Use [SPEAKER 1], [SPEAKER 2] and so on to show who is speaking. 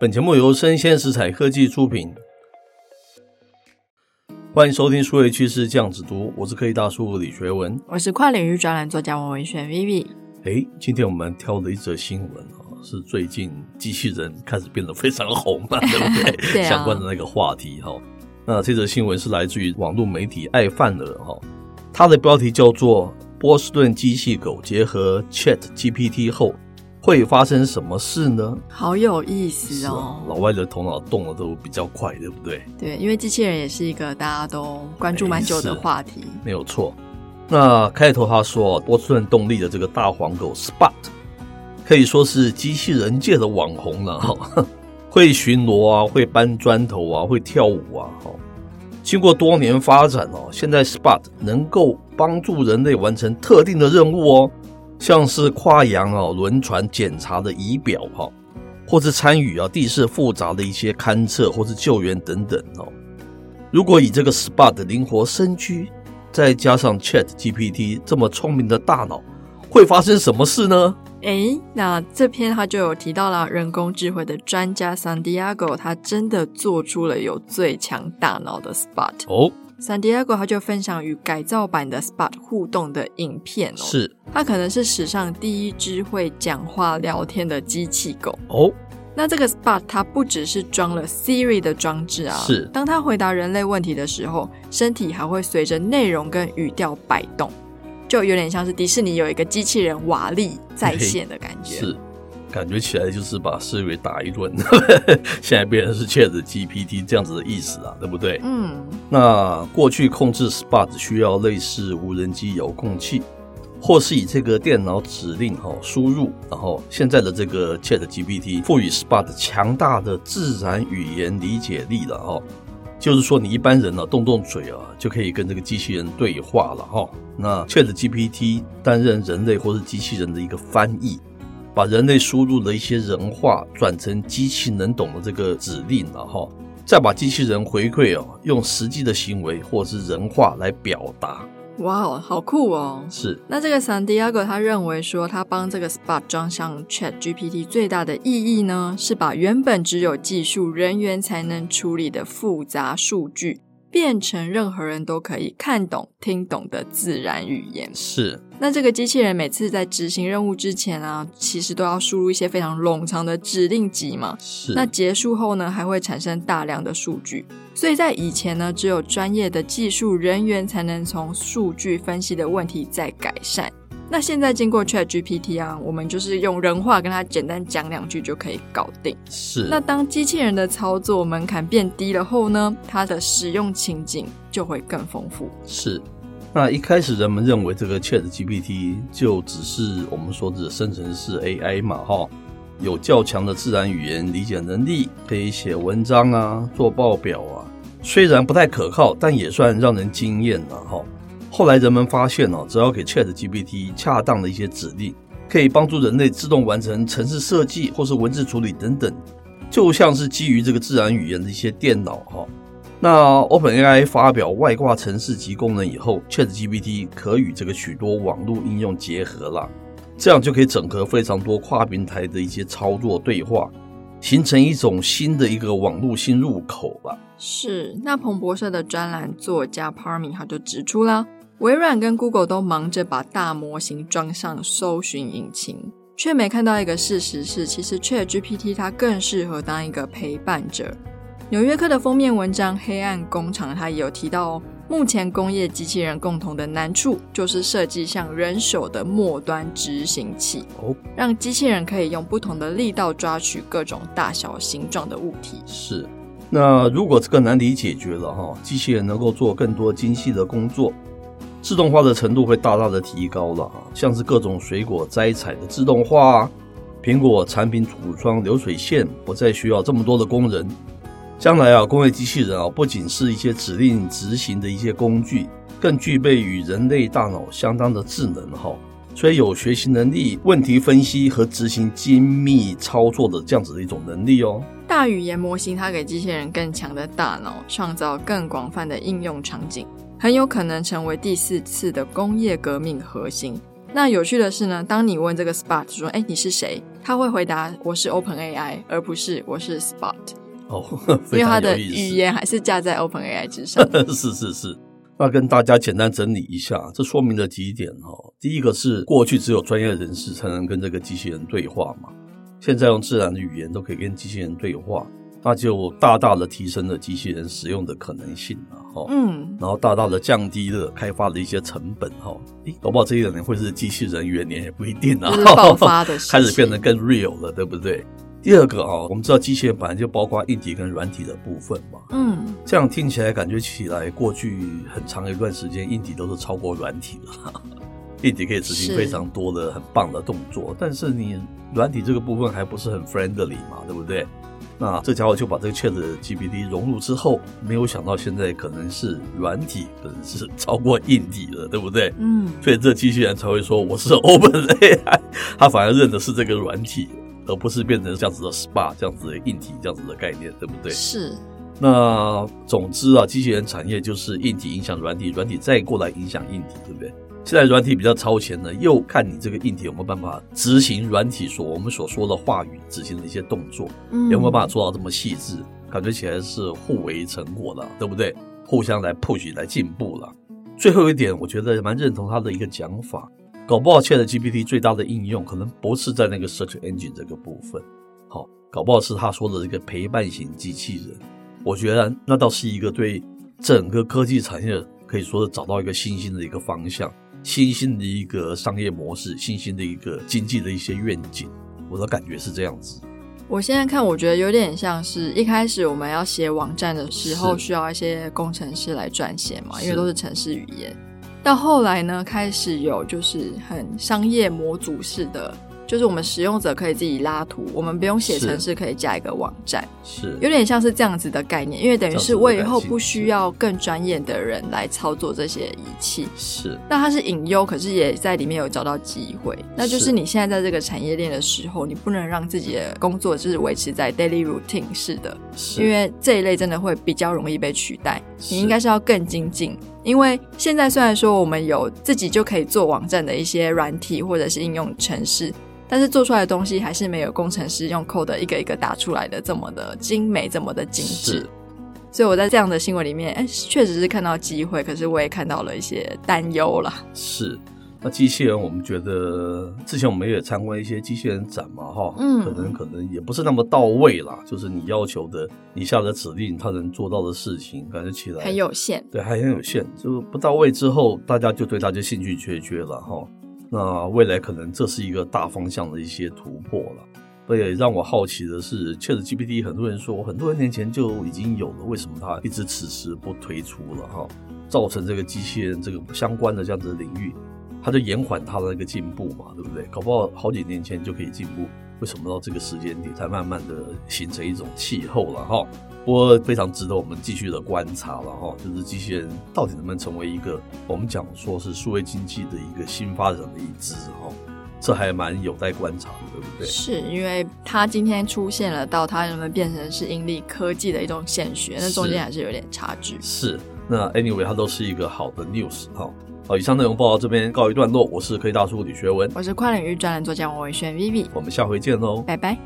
[SPEAKER 1] 本节目由生鲜食材科技出品，欢迎收听数位趋势酱子读，我是科技大叔李学文，
[SPEAKER 2] 我是跨领域专栏作家王文轩 Vivi。
[SPEAKER 1] 哎，今天我们挑的一则新闻啊，是最近机器人开始变得非常红了，对不对？
[SPEAKER 2] 对啊。
[SPEAKER 1] 相关的那个话题哈。那这则新闻是来自于网络媒体爱范儿哈，它的标题叫做“波士顿机器狗结合 Chat GPT 后”。会发生什么事呢？
[SPEAKER 2] 好有意思哦！
[SPEAKER 1] 啊、老外的头脑动得都比较快，对不对？
[SPEAKER 2] 对，因为机器人也是一个大家都关注蛮久的话题，
[SPEAKER 1] 没有错。那开头他说，波士顿动力的这个大黄狗 Spot 可以说是机器人界的网红了哈，会巡逻啊，会搬砖头啊，会跳舞啊，哈。经过多年发展哦，现在 Spot 能够帮助人类完成特定的任务哦。像是跨洋啊轮船检查的仪表哈，或是参与啊地势复杂的一些勘测或是救援等等哦。如果以这个 Spot 的灵活身躯，再加上 Chat GPT 这么聪明的大脑，会发生什么事呢？
[SPEAKER 2] 诶，那这篇他就有提到了人工智慧的专家 Santiago，他真的做出了有最强大脑的 Spot
[SPEAKER 1] 哦。
[SPEAKER 2] Santiago 他就分享与改造版的 Spot 互动的影片哦，
[SPEAKER 1] 是，
[SPEAKER 2] 它可能是史上第一只会讲话聊天的机器狗
[SPEAKER 1] 哦。
[SPEAKER 2] 那这个 Spot 它不只是装了 Siri 的装置啊，
[SPEAKER 1] 是，
[SPEAKER 2] 当它回答人类问题的时候，身体还会随着内容跟语调摆动，就有点像是迪士尼有一个机器人瓦力在线的感觉。
[SPEAKER 1] 是。感觉起来就是把 Siri 打一顿，现在变成是 Chat GPT 这样子的意思啊，对不对？
[SPEAKER 2] 嗯。
[SPEAKER 1] 那过去控制 Spot 需要类似无人机遥控器，或是以这个电脑指令哈输入，然后现在的这个 Chat GPT 赋予 Spot 强大的自然语言理解力了哈，就是说你一般人呢动动嘴啊就可以跟这个机器人对话了哈。那 Chat GPT 担任人类或是机器人的一个翻译。把人类输入的一些人话转成机器能懂的这个指令了哈，再把机器人回馈哦，用实际的行为或是人话来表达。
[SPEAKER 2] 哇哦，好酷哦！
[SPEAKER 1] 是。
[SPEAKER 2] 那这个 Santiago 他认为说，他帮这个 Spot 装上 Chat GPT 最大的意义呢，是把原本只有技术人员才能处理的复杂数据，变成任何人都可以看懂、听懂的自然语言。
[SPEAKER 1] 是。
[SPEAKER 2] 那这个机器人每次在执行任务之前啊，其实都要输入一些非常冗长的指令集嘛。
[SPEAKER 1] 是。那
[SPEAKER 2] 结束后呢，还会产生大量的数据。所以在以前呢，只有专业的技术人员才能从数据分析的问题再改善。那现在经过 ChatGPT 啊，我们就是用人话跟他简单讲两句就可以搞定。
[SPEAKER 1] 是。那
[SPEAKER 2] 当机器人的操作门槛变低了后呢，它的使用情景就会更丰富。
[SPEAKER 1] 是。那一开始人们认为这个 ChatGPT 就只是我们说的生成式 AI 嘛，哈，有较强的自然语言理解能力，可以写文章啊，做报表啊，虽然不太可靠，但也算让人惊艳了，哈。后来人们发现哦，只要给 ChatGPT 恰当的一些指令，可以帮助人类自动完成程式设计或是文字处理等等，就像是基于这个自然语言的一些电脑哈。那 OpenAI 发表外挂程式及功能以后，ChatGPT 可与这个许多网络应用结合了，这样就可以整合非常多跨平台的一些操作对话，形成一种新的一个网络新入口了。
[SPEAKER 2] 是，那彭博社的专栏作家 Parmy 他就指出了。微软跟 Google 都忙着把大模型装上搜寻引擎，却没看到一个事实是，其实 ChatGPT 它更适合当一个陪伴者。纽约客的封面文章《黑暗工厂》它也有提到哦，目前工业机器人共同的难处就是设计像人手的末端执行器，哦，让机器人可以用不同的力道抓取各种大小形状的物体。
[SPEAKER 1] 是，那如果这个难题解决了哈，机器人能够做更多精细的工作。自动化的程度会大大的提高了，像是各种水果摘采的自动化，苹果产品组装流水线不再需要这么多的工人。将来啊，工业机器人啊，不仅是一些指令执行的一些工具，更具备与人类大脑相当的智能哈，所以有学习能力、问题分析和执行精密操作的这样子的一种能力哦。
[SPEAKER 2] 大语言模型它给机器人更强的大脑，创造更广泛的应用场景。很有可能成为第四次的工业革命核心。那有趣的是呢，当你问这个 Spot 说：“哎，你是谁？”他会回答我是 OpenAI，而不是我是 Spot。
[SPEAKER 1] 哦，
[SPEAKER 2] 因为他的语言还是架在 OpenAI 之上。
[SPEAKER 1] 是是是，那跟大家简单整理一下，这说明了几点哈。第一个是过去只有专业人士才能跟这个机器人对话嘛，现在用自然的语言都可以跟机器人对话，那就大大的提升了机器人使用的可能性了哈。嗯，然后大大的降低了开发的一些成本哈。诶，搞不好这一两年会是机器人元年也不一定啊。
[SPEAKER 2] 爆发的
[SPEAKER 1] 开始变得更 real 了，对不对？第二个啊，我们知道机器人本来就包括硬体跟软体的部分嘛。嗯，这样听起来感觉起来，过去很长一段时间，硬体都是超过软体的，硬体可以执行非常多的很棒的动作，但是你软体这个部分还不是很 friendly 嘛，对不对？那这家伙就把这个 ChatGPT 融入之后，没有想到现在可能是软体可能是超过硬体了，对不对？嗯，所以这机器人才会说我是 OpenAI，他反而认的是这个软体。而不是变成这样子的 SPA 这样子的硬体这样子的概念，对不对？
[SPEAKER 2] 是。
[SPEAKER 1] 那总之啊，机器人产业就是硬体影响软体，软体再过来影响硬体，对不对？现在软体比较超前了，又看你这个硬体有没有办法执行软体所我们所说的话语执行的一些动作，嗯，有没有办法做到这么细致？感觉起来是互为成果的，对不对？互相来 push 来进步了。最后一点，我觉得蛮认同他的一个讲法。搞不好，ChatGPT 最大的应用可能不是在那个 search engine 这个部分，好，搞不好是他说的这个陪伴型机器人。我觉得那倒是一个对整个科技产业可以说是找到一个新兴的一个方向，新兴的一个商业模式，新兴的一个经济的一些愿景。我的感觉是这样子。
[SPEAKER 2] 我现在看，我觉得有点像是一开始我们要写网站的时候，需要一些工程师来撰写嘛，因为都是程式语言。到后来呢，开始有就是很商业模组式的。就是我们使用者可以自己拉图，我们不用写程式，可以加一个网站，
[SPEAKER 1] 是。
[SPEAKER 2] 有点像是这样子的概念，因为等于是我以后不需要更专业的人来操作这些仪器，
[SPEAKER 1] 是。
[SPEAKER 2] 那它是隐忧，可是也在里面有找到机会，那就是你现在在这个产业链的时候，你不能让自己的工作就是维持在 daily routine 式的，是。因为这一类真的会比较容易被取代，你应该是要更精进，因为现在虽然说我们有自己就可以做网站的一些软体或者是应用程式。但是做出来的东西还是没有工程师用 code 一个一个打出来的这么的精美，这么的精致。所以我在这样的新闻里面，哎，确实是看到机会，可是我也看到了一些担忧了。
[SPEAKER 1] 是，那机器人，我们觉得之前我们也参观一些机器人展嘛，哈，嗯，可能可能也不是那么到位啦，就是你要求的，你下的指令，它能做到的事情，感觉起来
[SPEAKER 2] 很有限，
[SPEAKER 1] 对，还很有限，就不到位之后，大家就对它就兴趣缺缺了，哈。那未来可能这是一个大方向的一些突破了，所以让我好奇的是，ChatGPT 很多人说很多年前就已经有了，为什么它一直迟迟不推出了哈？造成这个机器人这个相关的这样子的领域，它就延缓它的那个进步嘛，对不对？搞不好好几年前就可以进步，为什么到这个时间点才慢慢的形成一种气候了哈？不过非常值得我们继续的观察了哈，就是机器人到底能不能成为一个我们讲说是数位经济的一个新发展的一支哈，这还蛮有待观察的，对不对？
[SPEAKER 2] 是因为它今天出现了，到它能不能变成是盈利科技的一种显学，那中间还是有点差距。
[SPEAKER 1] 是，那 anyway 它都是一个好的 news 哈。好，以上内容报道这边告一段落，我是科技大叔李学文，
[SPEAKER 2] 我是跨领域专栏作家王伟轩 Vivi，
[SPEAKER 1] 我们下回见喽，
[SPEAKER 2] 拜拜。